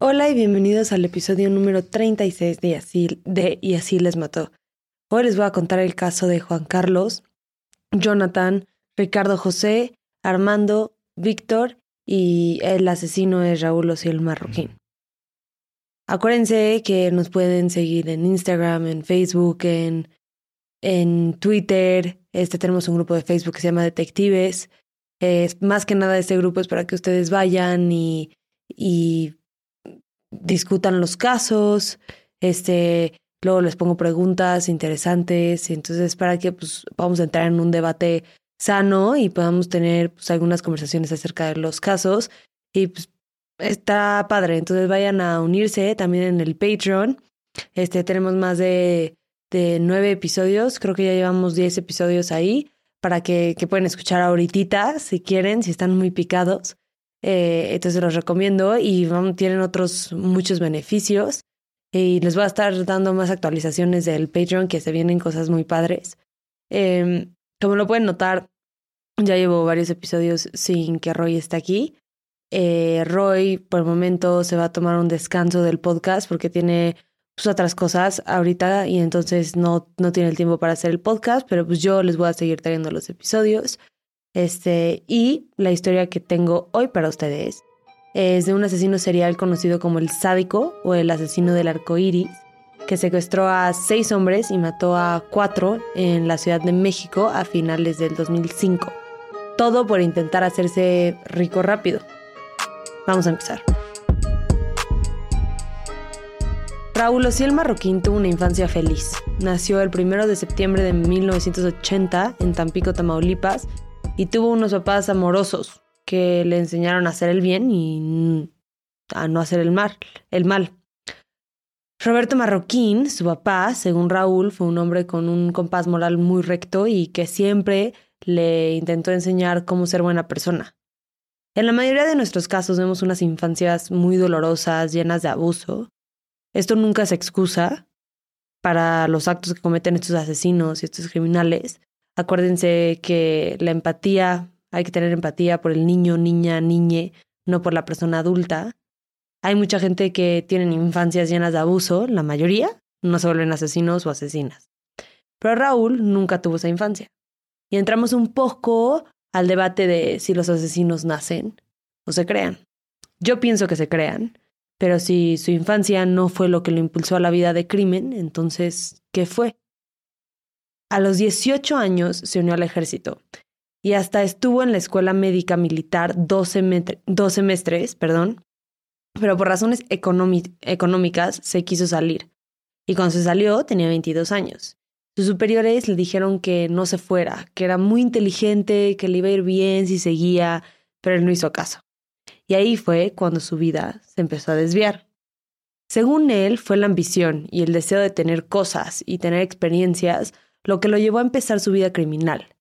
Hola y bienvenidos al episodio número 36 de, así, de Y así les mató. Hoy les voy a contar el caso de Juan Carlos, Jonathan, Ricardo José, Armando, Víctor y el asesino es Raúl Ociel Marroquín. Acuérdense que nos pueden seguir en Instagram, en Facebook, en, en Twitter. Este tenemos un grupo de Facebook que se llama Detectives. Es más que nada este grupo es para que ustedes vayan y, y discutan los casos, este, luego les pongo preguntas interesantes, y entonces para que pues vamos a entrar en un debate sano y podamos tener pues algunas conversaciones acerca de los casos y pues está padre, entonces vayan a unirse también en el Patreon. Este, tenemos más de, de nueve episodios, creo que ya llevamos diez episodios ahí para que, que pueden escuchar ahorita si quieren, si están muy picados. Eh, entonces los recomiendo y tienen otros muchos beneficios. Y les voy a estar dando más actualizaciones del Patreon, que se vienen cosas muy padres. Eh, como lo pueden notar, ya llevo varios episodios sin que Roy esté aquí. Eh, Roy, por el momento, se va a tomar un descanso del podcast porque tiene pues, otras cosas ahorita y entonces no, no tiene el tiempo para hacer el podcast, pero pues yo les voy a seguir trayendo los episodios. Este, y la historia que tengo hoy para ustedes es de un asesino serial conocido como el sádico o el asesino del arco iris, que secuestró a seis hombres y mató a cuatro en la Ciudad de México a finales del 2005. Todo por intentar hacerse rico rápido. Vamos a empezar. Raúl Ociel Marroquín tuvo una infancia feliz. Nació el 1 de septiembre de 1980 en Tampico, Tamaulipas, y tuvo unos papás amorosos que le enseñaron a hacer el bien y a no hacer el mal. El mal. Roberto Marroquín, su papá, según Raúl, fue un hombre con un compás moral muy recto y que siempre le intentó enseñar cómo ser buena persona. En la mayoría de nuestros casos vemos unas infancias muy dolorosas, llenas de abuso. Esto nunca es excusa para los actos que cometen estos asesinos y estos criminales, Acuérdense que la empatía, hay que tener empatía por el niño, niña, niñe, no por la persona adulta. Hay mucha gente que tienen infancias llenas de abuso, la mayoría no se vuelven asesinos o asesinas. Pero Raúl nunca tuvo esa infancia. Y entramos un poco al debate de si los asesinos nacen o se crean. Yo pienso que se crean, pero si su infancia no fue lo que lo impulsó a la vida de crimen, entonces, ¿qué fue? A los 18 años se unió al ejército y hasta estuvo en la escuela médica militar dos, semestres, perdón, pero por razones económicas se quiso salir. Y cuando se salió tenía 22 años. Sus superiores le dijeron que no se fuera, que era muy inteligente, que le iba a ir bien si seguía, pero él no hizo caso. Y ahí fue cuando su vida se empezó a desviar. Según él, fue la ambición y el deseo de tener cosas y tener experiencias lo que lo llevó a empezar su vida criminal.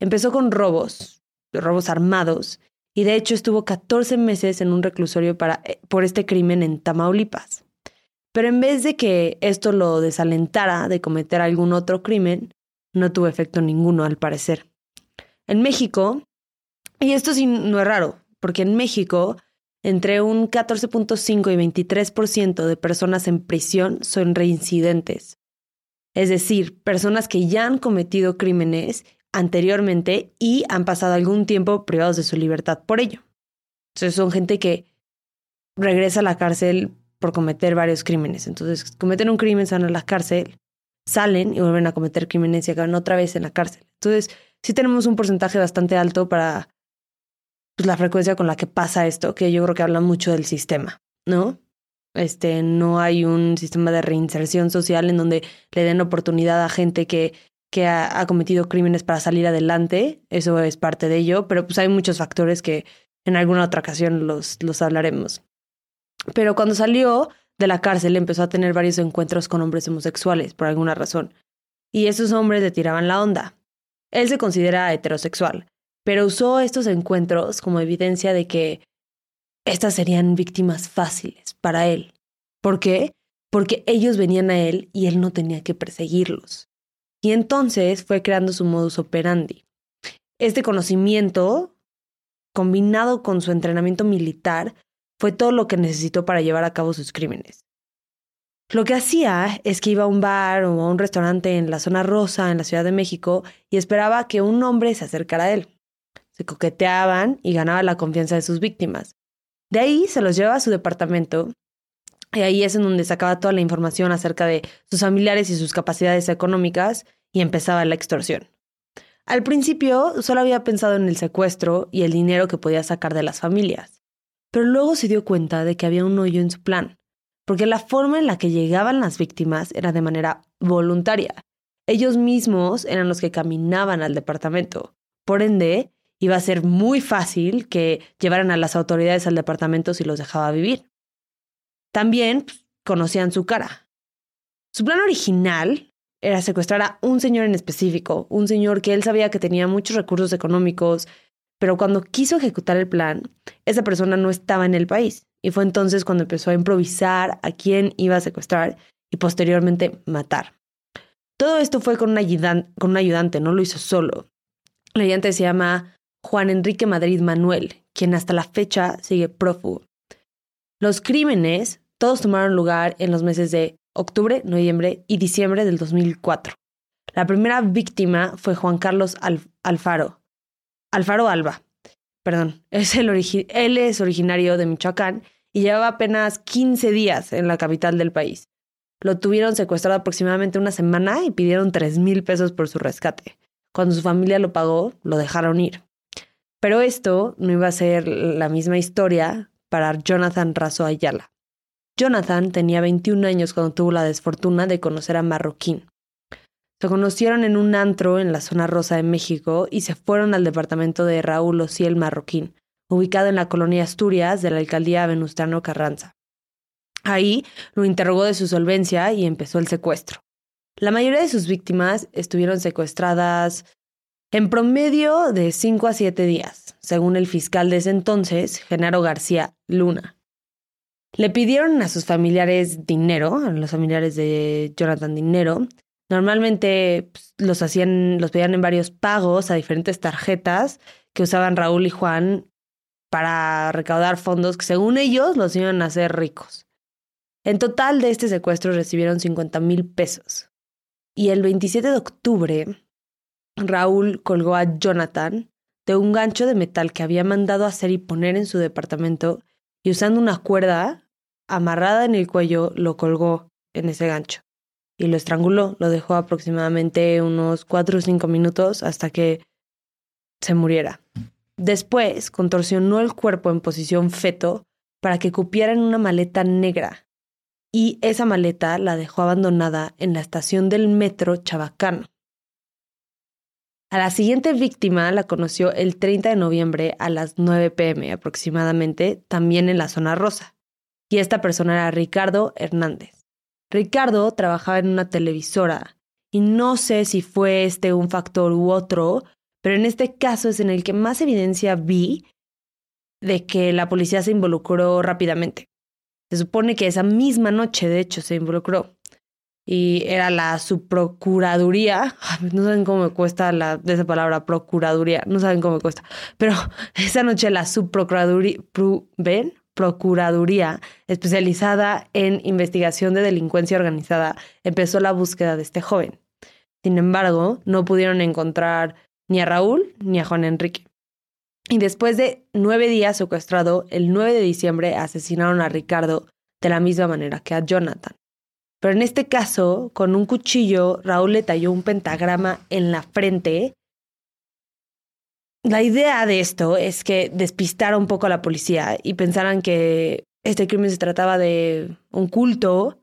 Empezó con robos, robos armados, y de hecho estuvo 14 meses en un reclusorio para, eh, por este crimen en Tamaulipas. Pero en vez de que esto lo desalentara de cometer algún otro crimen, no tuvo efecto ninguno al parecer. En México, y esto sí no es raro, porque en México entre un 14.5 y 23% de personas en prisión son reincidentes, es decir, personas que ya han cometido crímenes anteriormente y han pasado algún tiempo privados de su libertad por ello. Entonces son gente que regresa a la cárcel por cometer varios crímenes. Entonces cometen un crimen, salen a la cárcel, salen y vuelven a cometer crímenes y acaban otra vez en la cárcel. Entonces sí tenemos un porcentaje bastante alto para pues, la frecuencia con la que pasa esto, que yo creo que habla mucho del sistema, ¿no? Este, no hay un sistema de reinserción social en donde le den oportunidad a gente que, que ha, cometido crímenes para salir adelante. Eso es parte de ello, pero pues hay muchos factores que en alguna otra ocasión los, los hablaremos. Pero cuando salió de la cárcel empezó a tener varios encuentros con hombres homosexuales por alguna razón. Y esos hombres le tiraban la onda. Él se considera heterosexual, pero usó estos encuentros como evidencia de que estas serían víctimas fáciles para él. ¿Por qué? Porque ellos venían a él y él no tenía que perseguirlos. Y entonces fue creando su modus operandi. Este conocimiento, combinado con su entrenamiento militar, fue todo lo que necesitó para llevar a cabo sus crímenes. Lo que hacía es que iba a un bar o a un restaurante en la zona rosa en la Ciudad de México y esperaba que un hombre se acercara a él. Se coqueteaban y ganaba la confianza de sus víctimas. De ahí se los llevaba a su departamento y ahí es en donde sacaba toda la información acerca de sus familiares y sus capacidades económicas y empezaba la extorsión. Al principio solo había pensado en el secuestro y el dinero que podía sacar de las familias, pero luego se dio cuenta de que había un hoyo en su plan, porque la forma en la que llegaban las víctimas era de manera voluntaria. Ellos mismos eran los que caminaban al departamento. Por ende, iba a ser muy fácil que llevaran a las autoridades al departamento si los dejaba vivir. También pues, conocían su cara. Su plan original era secuestrar a un señor en específico, un señor que él sabía que tenía muchos recursos económicos, pero cuando quiso ejecutar el plan, esa persona no estaba en el país. Y fue entonces cuando empezó a improvisar a quién iba a secuestrar y posteriormente matar. Todo esto fue con un, ayudante, con un ayudante, no lo hizo solo. El ayudante se llama Juan Enrique Madrid Manuel, quien hasta la fecha sigue prófugo. Los crímenes todos tomaron lugar en los meses de octubre, noviembre y diciembre del 2004. La primera víctima fue Juan Carlos Alfaro, Alfaro Alba. Perdón, es el él es originario de Michoacán y llevaba apenas 15 días en la capital del país. Lo tuvieron secuestrado aproximadamente una semana y pidieron 3 mil pesos por su rescate. Cuando su familia lo pagó, lo dejaron ir. Pero esto no iba a ser la misma historia para Jonathan Razo Ayala. Jonathan tenía 21 años cuando tuvo la desfortuna de conocer a Marroquín. Se conocieron en un antro en la zona rosa de México y se fueron al departamento de Raúl Ociel Marroquín, ubicado en la colonia Asturias de la alcaldía Venustiano Carranza. Ahí lo interrogó de su solvencia y empezó el secuestro. La mayoría de sus víctimas estuvieron secuestradas en promedio de 5 a 7 días, según el fiscal de ese entonces, Genaro García Luna. Le pidieron a sus familiares dinero, a los familiares de Jonathan dinero. Normalmente pues, los hacían, los pedían en varios pagos a diferentes tarjetas que usaban Raúl y Juan para recaudar fondos que según ellos los iban a hacer ricos. En total de este secuestro recibieron 50 mil pesos. Y el 27 de octubre, Raúl colgó a Jonathan de un gancho de metal que había mandado hacer y poner en su departamento y usando una cuerda amarrada en el cuello lo colgó en ese gancho y lo estranguló. Lo dejó aproximadamente unos cuatro o cinco minutos hasta que se muriera. Después contorsionó el cuerpo en posición feto para que cupiera en una maleta negra y esa maleta la dejó abandonada en la estación del metro Chabacano. A la siguiente víctima la conoció el 30 de noviembre a las 9 pm aproximadamente, también en la zona rosa. Y esta persona era Ricardo Hernández. Ricardo trabajaba en una televisora y no sé si fue este un factor u otro, pero en este caso es en el que más evidencia vi de que la policía se involucró rápidamente. Se supone que esa misma noche, de hecho, se involucró y era la subprocuraduría. No saben cómo me cuesta la, de esa palabra procuraduría, no saben cómo me cuesta. Pero esa noche la subprocuraduría. Procuraduría, especializada en investigación de delincuencia organizada, empezó la búsqueda de este joven. Sin embargo, no pudieron encontrar ni a Raúl ni a Juan Enrique. Y después de nueve días secuestrado, el 9 de diciembre asesinaron a Ricardo de la misma manera que a Jonathan. Pero en este caso, con un cuchillo, Raúl le talló un pentagrama en la frente. La idea de esto es que despistara un poco a la policía y pensaran que este crimen se trataba de un culto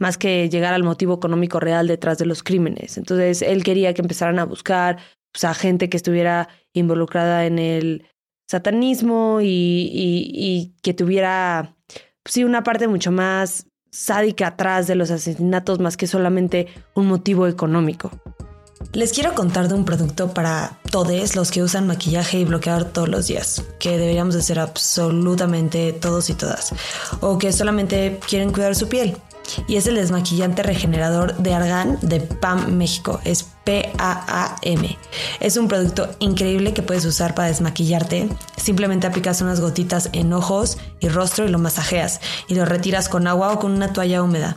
más que llegar al motivo económico real detrás de los crímenes. Entonces, él quería que empezaran a buscar pues, a gente que estuviera involucrada en el satanismo y, y que tuviera, pues, sí, una parte mucho más sádica atrás de los asesinatos más que solamente un motivo económico. Les quiero contar de un producto para todos los que usan maquillaje y bloqueador todos los días, que deberíamos de ser absolutamente todos y todas, o que solamente quieren cuidar su piel. Y es el desmaquillante regenerador de Argan de PAM México. Es PAAM. Es un producto increíble que puedes usar para desmaquillarte. Simplemente aplicas unas gotitas en ojos y rostro y lo masajeas y lo retiras con agua o con una toalla húmeda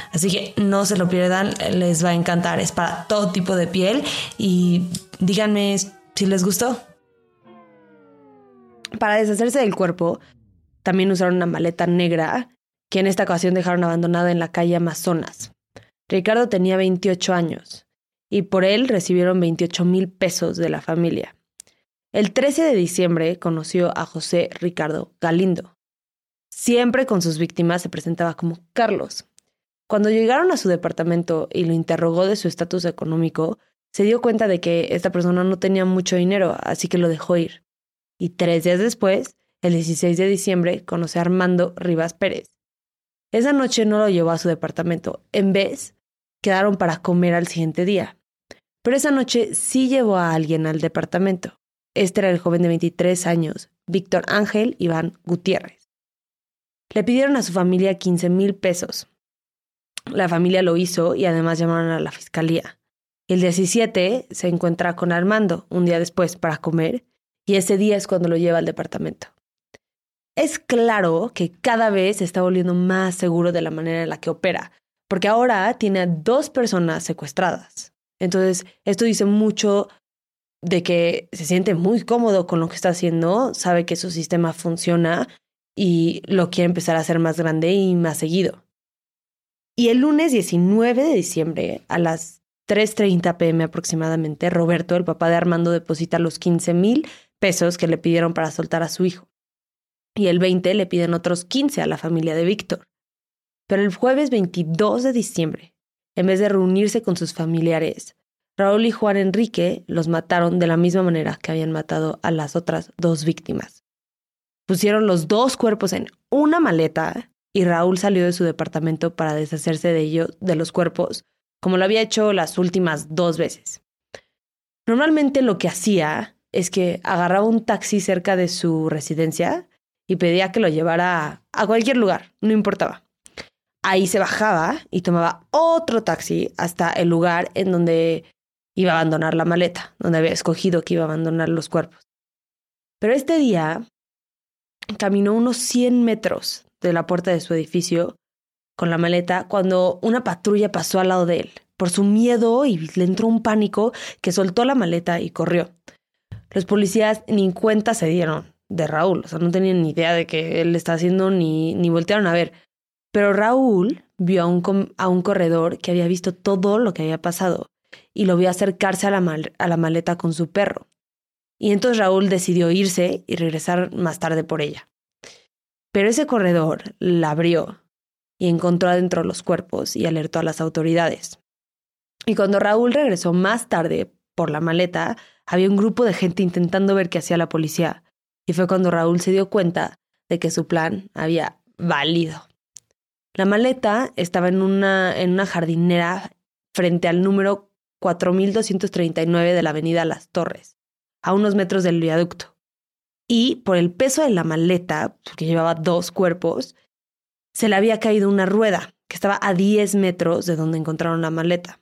Así que no se lo pierdan, les va a encantar. Es para todo tipo de piel y díganme si les gustó. Para deshacerse del cuerpo, también usaron una maleta negra que en esta ocasión dejaron abandonada en la calle Amazonas. Ricardo tenía 28 años y por él recibieron 28 mil pesos de la familia. El 13 de diciembre conoció a José Ricardo Galindo. Siempre con sus víctimas se presentaba como Carlos. Cuando llegaron a su departamento y lo interrogó de su estatus económico, se dio cuenta de que esta persona no tenía mucho dinero, así que lo dejó ir. Y tres días después, el 16 de diciembre, conoció a Armando Rivas Pérez. Esa noche no lo llevó a su departamento, en vez, quedaron para comer al siguiente día. Pero esa noche sí llevó a alguien al departamento. Este era el joven de 23 años, Víctor Ángel Iván Gutiérrez. Le pidieron a su familia 15 mil pesos, la familia lo hizo y además llamaron a la fiscalía. El 17 se encuentra con Armando un día después para comer y ese día es cuando lo lleva al departamento. Es claro que cada vez se está volviendo más seguro de la manera en la que opera, porque ahora tiene a dos personas secuestradas. Entonces, esto dice mucho de que se siente muy cómodo con lo que está haciendo, sabe que su sistema funciona y lo quiere empezar a hacer más grande y más seguido. Y el lunes 19 de diciembre, a las 3.30 pm aproximadamente, Roberto, el papá de Armando, deposita los 15 mil pesos que le pidieron para soltar a su hijo. Y el 20 le piden otros 15 a la familia de Víctor. Pero el jueves 22 de diciembre, en vez de reunirse con sus familiares, Raúl y Juan Enrique los mataron de la misma manera que habían matado a las otras dos víctimas. Pusieron los dos cuerpos en una maleta y Raúl salió de su departamento para deshacerse de ellos, de los cuerpos, como lo había hecho las últimas dos veces. Normalmente lo que hacía es que agarraba un taxi cerca de su residencia y pedía que lo llevara a cualquier lugar, no importaba. Ahí se bajaba y tomaba otro taxi hasta el lugar en donde iba a abandonar la maleta, donde había escogido que iba a abandonar los cuerpos. Pero este día caminó unos 100 metros de la puerta de su edificio con la maleta cuando una patrulla pasó al lado de él. Por su miedo y le entró un pánico que soltó la maleta y corrió. Los policías ni cuenta se dieron de Raúl, o sea, no tenían ni idea de que él estaba haciendo ni, ni voltearon a ver. Pero Raúl vio a un, a un corredor que había visto todo lo que había pasado y lo vio acercarse a la, a la maleta con su perro. Y entonces Raúl decidió irse y regresar más tarde por ella. Pero ese corredor la abrió y encontró adentro los cuerpos y alertó a las autoridades. Y cuando Raúl regresó más tarde por la maleta, había un grupo de gente intentando ver qué hacía la policía. Y fue cuando Raúl se dio cuenta de que su plan había valido. La maleta estaba en una, en una jardinera frente al número 4239 de la avenida Las Torres, a unos metros del viaducto y por el peso de la maleta, que llevaba dos cuerpos, se le había caído una rueda que estaba a 10 metros de donde encontraron la maleta.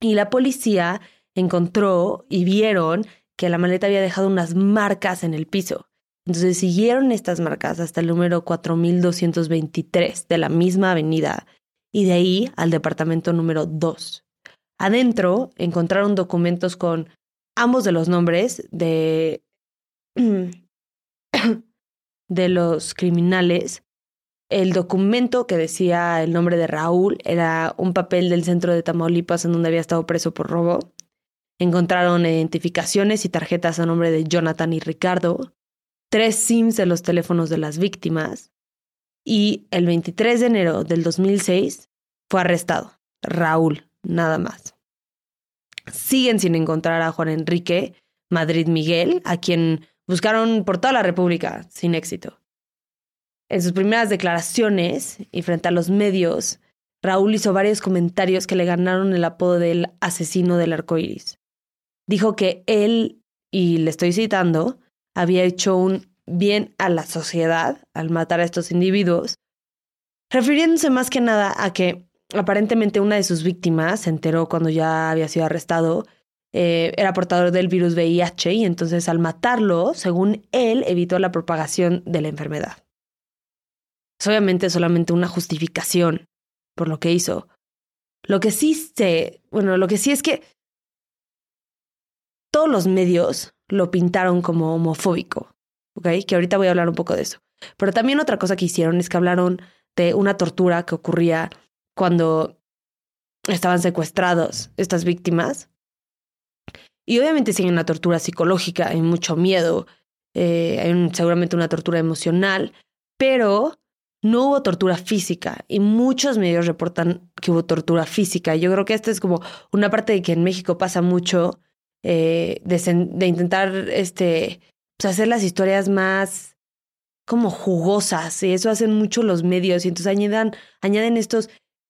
Y la policía encontró y vieron que la maleta había dejado unas marcas en el piso. Entonces siguieron estas marcas hasta el número 4223 de la misma avenida y de ahí al departamento número 2. Adentro encontraron documentos con ambos de los nombres de de los criminales, el documento que decía el nombre de Raúl era un papel del centro de Tamaulipas en donde había estado preso por robo. Encontraron identificaciones y tarjetas a nombre de Jonathan y Ricardo, tres SIMs de los teléfonos de las víctimas y el 23 de enero del 2006 fue arrestado. Raúl, nada más. Siguen sin encontrar a Juan Enrique Madrid Miguel, a quien buscaron por toda la República sin éxito. En sus primeras declaraciones y frente a los medios, Raúl hizo varios comentarios que le ganaron el apodo del asesino del arco iris. Dijo que él, y le estoy citando, había hecho un bien a la sociedad al matar a estos individuos, refiriéndose más que nada a que aparentemente una de sus víctimas se enteró cuando ya había sido arrestado, eh, era portador del virus VIH y entonces al matarlo, según él, evitó la propagación de la enfermedad. Es obviamente solamente una justificación por lo que hizo. Lo que sí sé, bueno, lo que sí es que todos los medios lo pintaron como homofóbico, ¿ok? Que ahorita voy a hablar un poco de eso. Pero también otra cosa que hicieron es que hablaron de una tortura que ocurría cuando estaban secuestrados estas víctimas. Y obviamente siguen una tortura psicológica, hay mucho miedo, eh, hay seguramente una tortura emocional, pero no hubo tortura física y muchos medios reportan que hubo tortura física. Yo creo que esta es como una parte de que en México pasa mucho eh, de, intentar este, pues, hacer las historias más como jugosas y eso hacen mucho los medios y entonces añaden estos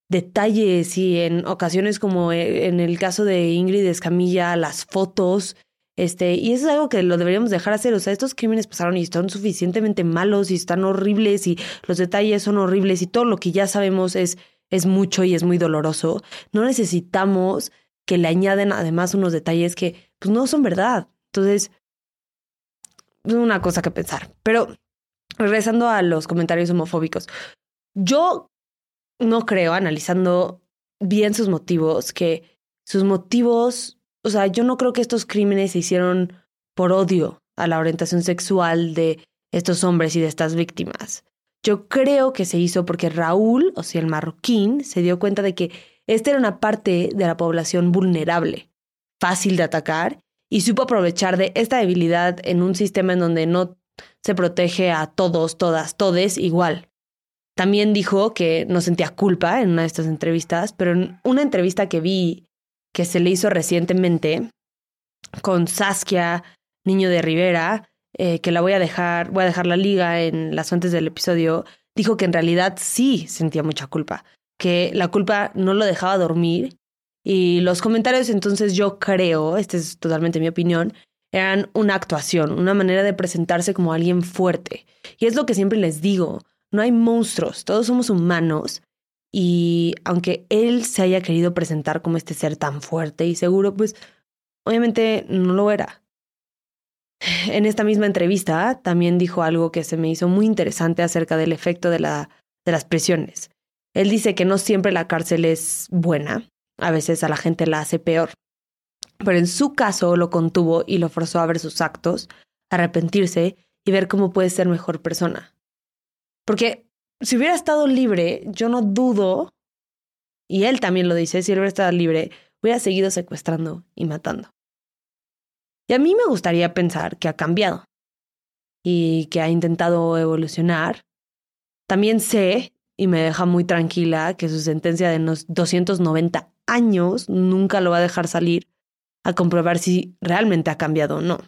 detalles y en ocasiones como eh, en el caso de Ingrid Escamilla, las fotos este, y eso es algo que lo deberíamos dejar hacer. O sea, estos crímenes pasaron y están suficientemente malos y están horribles y los detalles son horribles y todo lo que ya sabemos es, es mucho y es muy doloroso. No necesitamos que le añaden además unos detalles que pues no son verdad. Entonces, es una cosa que pensar. Pero regresando a los comentarios homofóbicos, yo no creo, analizando bien sus motivos, que sus motivos o sea, yo no creo que estos crímenes se hicieron por odio a la orientación sexual de estos hombres y de estas víctimas. Yo creo que se hizo porque Raúl, o sea, el marroquín, se dio cuenta de que esta era una parte de la población vulnerable, fácil de atacar, y supo aprovechar de esta debilidad en un sistema en donde no se protege a todos, todas, todes igual. También dijo que no sentía culpa en una de estas entrevistas, pero en una entrevista que vi que se le hizo recientemente con Saskia Niño de Rivera, eh, que la voy a dejar, voy a dejar la liga en las fuentes del episodio, dijo que en realidad sí sentía mucha culpa, que la culpa no lo dejaba dormir. Y los comentarios entonces yo creo, esta es totalmente mi opinión, eran una actuación, una manera de presentarse como alguien fuerte. Y es lo que siempre les digo, no hay monstruos, todos somos humanos y aunque él se haya querido presentar como este ser tan fuerte y seguro, pues obviamente no lo era. En esta misma entrevista también dijo algo que se me hizo muy interesante acerca del efecto de, la, de las prisiones. Él dice que no siempre la cárcel es buena, a veces a la gente la hace peor, pero en su caso lo contuvo y lo forzó a ver sus actos, arrepentirse y ver cómo puede ser mejor persona. Porque si hubiera estado libre, yo no dudo, y él también lo dice, si él hubiera estado libre, hubiera seguido secuestrando y matando. Y a mí me gustaría pensar que ha cambiado y que ha intentado evolucionar. También sé, y me deja muy tranquila, que su sentencia de 290 años nunca lo va a dejar salir a comprobar si realmente ha cambiado o no.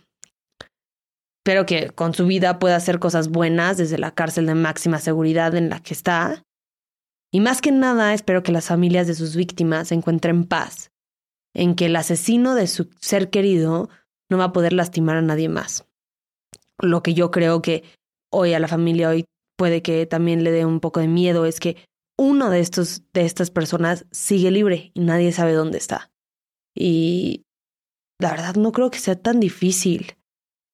Espero que con su vida pueda hacer cosas buenas desde la cárcel de máxima seguridad en la que está. Y más que nada, espero que las familias de sus víctimas encuentren paz, en que el asesino de su ser querido no va a poder lastimar a nadie más. Lo que yo creo que hoy a la familia hoy puede que también le dé un poco de miedo es que uno de estos de estas personas sigue libre y nadie sabe dónde está. Y la verdad no creo que sea tan difícil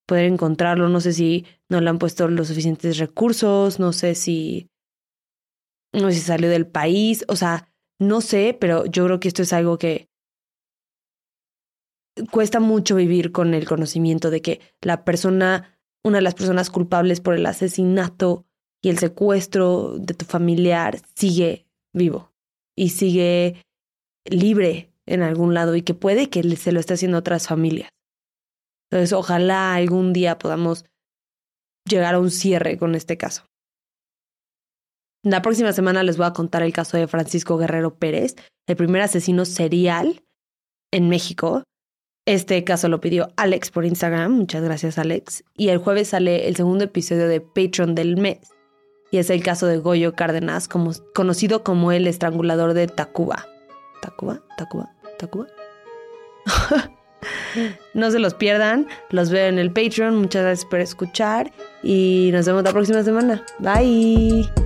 poder encontrarlo. No sé si no le han puesto los suficientes recursos, no sé si, no sé si salió del país, o sea, no sé, pero yo creo que esto es algo que cuesta mucho vivir con el conocimiento de que la persona una de las personas culpables por el asesinato y el secuestro de tu familiar sigue vivo y sigue libre en algún lado y que puede que se lo esté haciendo otras familias. Entonces, ojalá algún día podamos llegar a un cierre con este caso. La próxima semana les voy a contar el caso de Francisco Guerrero Pérez, el primer asesino serial en México. Este caso lo pidió Alex por Instagram, muchas gracias Alex. Y el jueves sale el segundo episodio de Patreon del mes. Y es el caso de Goyo Cárdenas, conocido como el estrangulador de Tacuba. ¿Tacuba? ¿Tacuba? ¿Tacuba? no se los pierdan, los veo en el Patreon, muchas gracias por escuchar y nos vemos la próxima semana. Bye.